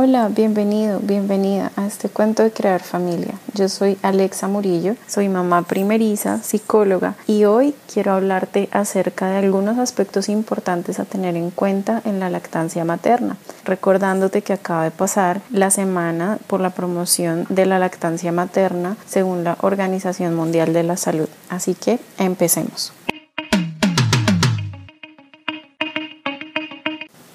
Hola, bienvenido, bienvenida a este cuento de crear familia. Yo soy Alexa Murillo, soy mamá primeriza, psicóloga y hoy quiero hablarte acerca de algunos aspectos importantes a tener en cuenta en la lactancia materna, recordándote que acaba de pasar la semana por la promoción de la lactancia materna según la Organización Mundial de la Salud. Así que empecemos.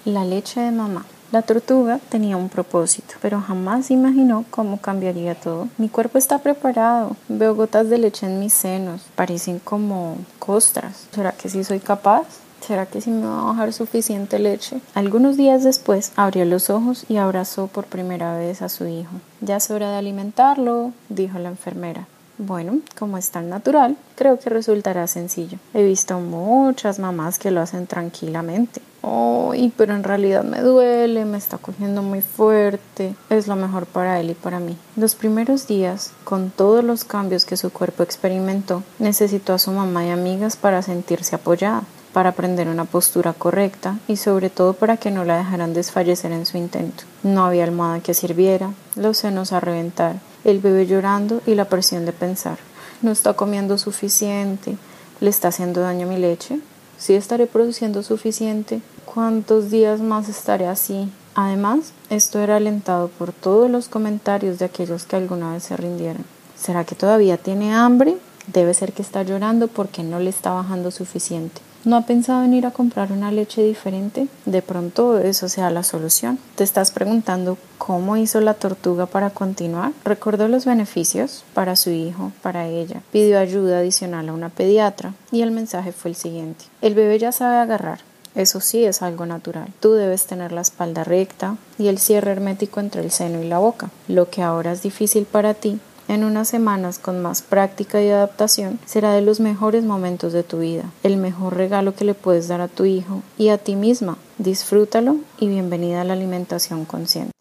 La leche de mamá. La tortuga tenía un propósito, pero jamás imaginó cómo cambiaría todo. Mi cuerpo está preparado. Veo gotas de leche en mis senos. Parecen como costras. ¿Será que sí soy capaz? ¿Será que sí me va a bajar suficiente leche? Algunos días después abrió los ojos y abrazó por primera vez a su hijo. Ya es hora de alimentarlo, dijo la enfermera. Bueno, como es tan natural, creo que resultará sencillo. He visto muchas mamás que lo hacen tranquilamente. Oh, pero en realidad me duele, me está cogiendo muy fuerte. Es lo mejor para él y para mí. Los primeros días, con todos los cambios que su cuerpo experimentó, necesitó a su mamá y amigas para sentirse apoyada para aprender una postura correcta y sobre todo para que no la dejaran desfallecer en su intento. No había almohada que sirviera, los senos a reventar, el bebé llorando y la presión de pensar. No está comiendo suficiente, le está haciendo daño mi leche, si estaré produciendo suficiente, ¿cuántos días más estaré así? Además, esto era alentado por todos los comentarios de aquellos que alguna vez se rindieron. ¿Será que todavía tiene hambre? Debe ser que está llorando porque no le está bajando suficiente. ¿No ha pensado en ir a comprar una leche diferente? De pronto eso sea la solución. ¿Te estás preguntando cómo hizo la tortuga para continuar? Recordó los beneficios para su hijo, para ella. Pidió ayuda adicional a una pediatra y el mensaje fue el siguiente. El bebé ya sabe agarrar. Eso sí es algo natural. Tú debes tener la espalda recta y el cierre hermético entre el seno y la boca. Lo que ahora es difícil para ti en unas semanas con más práctica y adaptación será de los mejores momentos de tu vida, el mejor regalo que le puedes dar a tu hijo y a ti misma. Disfrútalo y bienvenida a la alimentación consciente.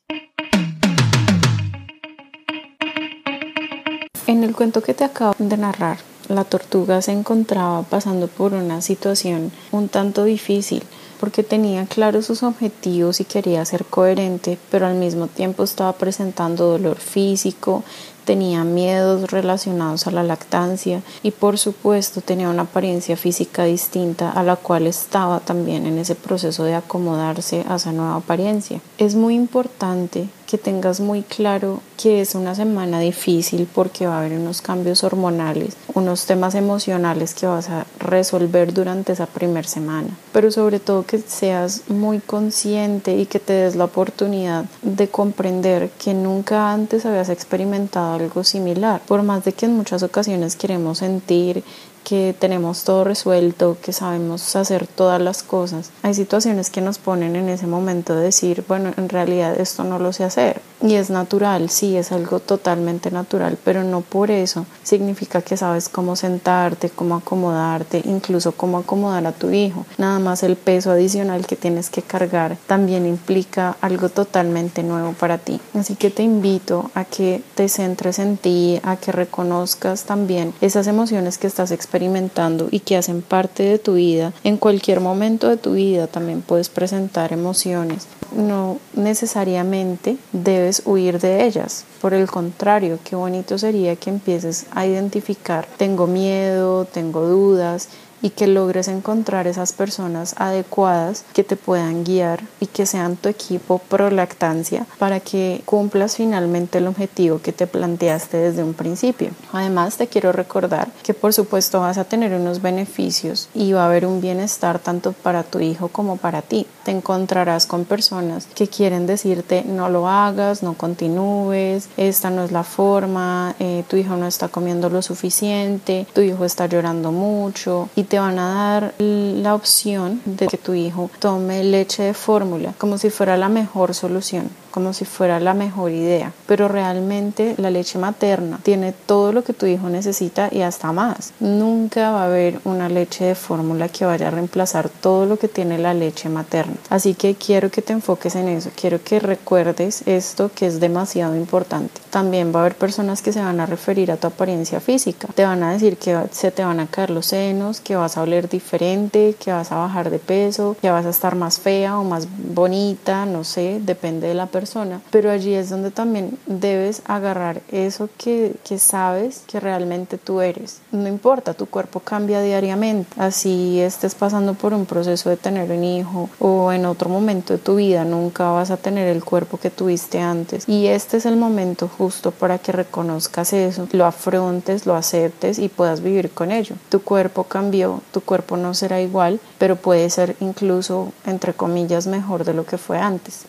En el cuento que te acabo de narrar, la tortuga se encontraba pasando por una situación un tanto difícil porque tenía claros sus objetivos y quería ser coherente, pero al mismo tiempo estaba presentando dolor físico, tenía miedos relacionados a la lactancia y por supuesto tenía una apariencia física distinta a la cual estaba también en ese proceso de acomodarse a esa nueva apariencia. Es muy importante que tengas muy claro que es una semana difícil porque va a haber unos cambios hormonales, unos temas emocionales que vas a resolver durante esa primera semana, pero sobre todo que seas muy consciente y que te des la oportunidad de comprender que nunca antes habías experimentado algo similar, por más de que en muchas ocasiones queremos sentir que tenemos todo resuelto, que sabemos hacer todas las cosas. Hay situaciones que nos ponen en ese momento de decir, bueno, en realidad esto no lo sé hacer. Y es natural, sí, es algo totalmente natural, pero no por eso significa que sabes cómo sentarte, cómo acomodarte, incluso cómo acomodar a tu hijo. Nada más el peso adicional que tienes que cargar también implica algo totalmente nuevo para ti. Así que te invito a que te centres en ti, a que reconozcas también esas emociones que estás experimentando y que hacen parte de tu vida, en cualquier momento de tu vida también puedes presentar emociones. No necesariamente debes huir de ellas. Por el contrario, qué bonito sería que empieces a identificar, tengo miedo, tengo dudas y que logres encontrar esas personas adecuadas que te puedan guiar y que sean tu equipo pro lactancia para que cumplas finalmente el objetivo que te planteaste desde un principio. Además, te quiero recordar que por supuesto vas a tener unos beneficios y va a haber un bienestar tanto para tu hijo como para ti. Te encontrarás con personas que quieren decirte no lo hagas, no continúes, esta no es la forma, eh, tu hijo no está comiendo lo suficiente, tu hijo está llorando mucho y te van a dar la opción de que tu hijo tome leche de fórmula como si fuera la mejor solución como si fuera la mejor idea, pero realmente la leche materna tiene todo lo que tu hijo necesita y hasta más. Nunca va a haber una leche de fórmula que vaya a reemplazar todo lo que tiene la leche materna. Así que quiero que te enfoques en eso, quiero que recuerdes esto que es demasiado importante. También va a haber personas que se van a referir a tu apariencia física, te van a decir que se te van a caer los senos, que vas a oler diferente, que vas a bajar de peso, que vas a estar más fea o más bonita, no sé, depende de la persona pero allí es donde también debes agarrar eso que, que sabes que realmente tú eres. No importa, tu cuerpo cambia diariamente, así estés pasando por un proceso de tener un hijo o en otro momento de tu vida, nunca vas a tener el cuerpo que tuviste antes. Y este es el momento justo para que reconozcas eso, lo afrontes, lo aceptes y puedas vivir con ello. Tu cuerpo cambió, tu cuerpo no será igual, pero puede ser incluso, entre comillas, mejor de lo que fue antes.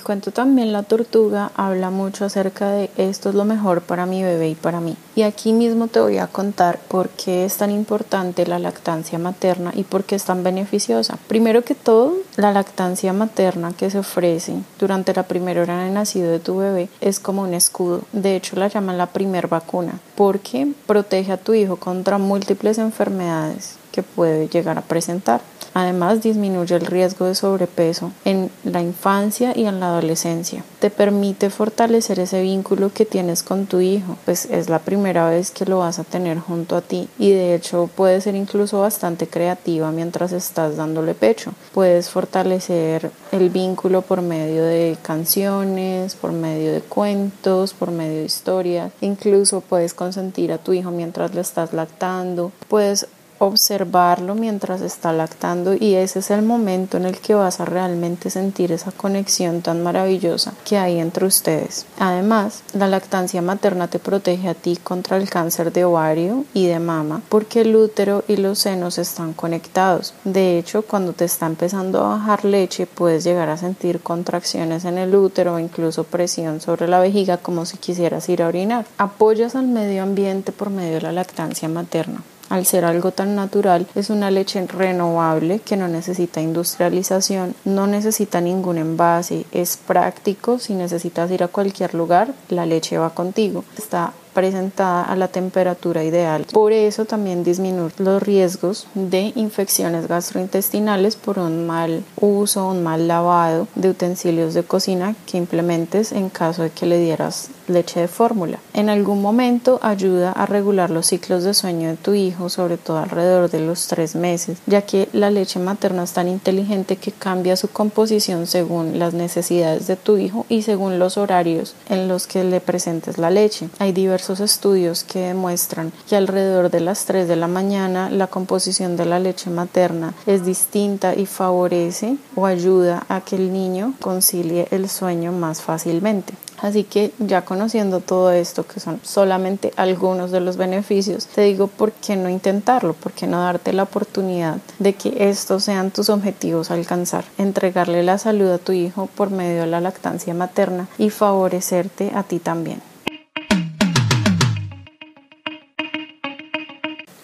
El cuento también la tortuga habla mucho acerca de esto es lo mejor para mi bebé y para mí. Y aquí mismo te voy a contar por qué es tan importante la lactancia materna y por qué es tan beneficiosa. Primero que todo, la lactancia materna que se ofrece durante la primera hora de nacido de tu bebé es como un escudo. De hecho, la llaman la primer vacuna porque protege a tu hijo contra múltiples enfermedades que puede llegar a presentar. Además, disminuye el riesgo de sobrepeso en la infancia y en la adolescencia. Te permite fortalecer ese vínculo que tienes con tu hijo, pues es la primera vez que lo vas a tener junto a ti y de hecho puede ser incluso bastante creativa mientras estás dándole pecho. Puedes fortalecer el vínculo por medio de canciones, por medio de cuentos, por medio de historias. Incluso puedes consentir a tu hijo mientras le estás lactando. Puedes observarlo mientras está lactando y ese es el momento en el que vas a realmente sentir esa conexión tan maravillosa que hay entre ustedes. Además, la lactancia materna te protege a ti contra el cáncer de ovario y de mama porque el útero y los senos están conectados. De hecho, cuando te está empezando a bajar leche puedes llegar a sentir contracciones en el útero o incluso presión sobre la vejiga como si quisieras ir a orinar. Apoyas al medio ambiente por medio de la lactancia materna al ser algo tan natural, es una leche renovable que no necesita industrialización, no necesita ningún envase, es práctico, si necesitas ir a cualquier lugar, la leche va contigo. Está presentada a la temperatura ideal. Por eso también disminuir los riesgos de infecciones gastrointestinales por un mal uso, un mal lavado de utensilios de cocina que implementes en caso de que le dieras leche de fórmula. En algún momento ayuda a regular los ciclos de sueño de tu hijo, sobre todo alrededor de los tres meses, ya que la leche materna es tan inteligente que cambia su composición según las necesidades de tu hijo y según los horarios en los que le presentes la leche. Hay diversos estudios que demuestran que alrededor de las 3 de la mañana la composición de la leche materna es distinta y favorece o ayuda a que el niño concilie el sueño más fácilmente. Así que ya conociendo todo esto, que son solamente algunos de los beneficios, te digo por qué no intentarlo, por qué no darte la oportunidad de que estos sean tus objetivos a alcanzar, entregarle la salud a tu hijo por medio de la lactancia materna y favorecerte a ti también.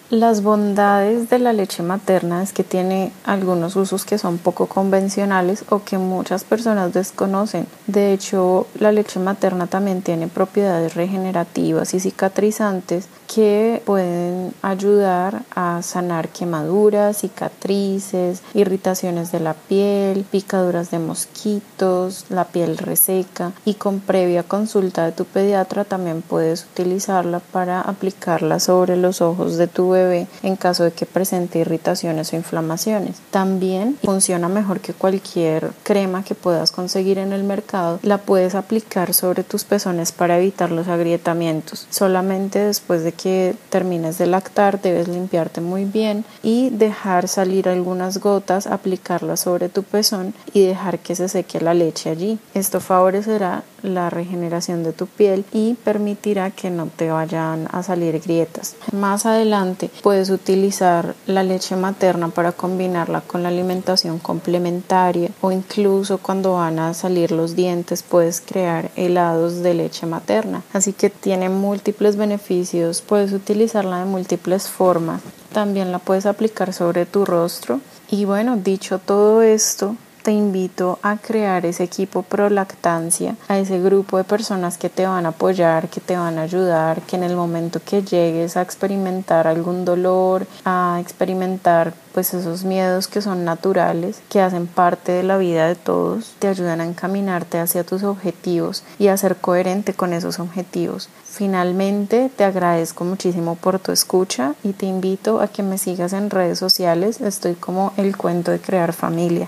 Las bondades de la leche materna es que tiene algunos usos que son poco convencionales o que muchas personas desconocen. De hecho, la leche materna también tiene propiedades regenerativas y cicatrizantes que pueden ayudar a sanar quemaduras, cicatrices, irritaciones de la piel, picaduras de mosquitos, la piel reseca y con previa consulta de tu pediatra también puedes utilizarla para aplicarla sobre los ojos de tu bebé en caso de que presente irritaciones o inflamaciones. También funciona mejor que cualquier crema que puedas conseguir en el mercado. La puedes aplicar sobre tus pezones para evitar los agrietamientos. Solamente después de que termines de lactar debes limpiarte muy bien y dejar salir algunas gotas, aplicarlas sobre tu pezón y dejar que se seque la leche allí. Esto favorecerá la regeneración de tu piel y permitirá que no te vayan a salir grietas. Más adelante puedes utilizar la leche materna para combinarla con la alimentación complementaria o incluso cuando van a salir los dientes puedes crear helados de leche materna. Así que tiene múltiples beneficios, puedes utilizarla de múltiples formas. También la puedes aplicar sobre tu rostro. Y bueno, dicho todo esto, te invito a crear ese equipo pro lactancia, a ese grupo de personas que te van a apoyar, que te van a ayudar, que en el momento que llegues a experimentar algún dolor, a experimentar pues esos miedos que son naturales, que hacen parte de la vida de todos, te ayudan a encaminarte hacia tus objetivos y a ser coherente con esos objetivos. Finalmente, te agradezco muchísimo por tu escucha y te invito a que me sigas en redes sociales. Estoy como el cuento de crear familia.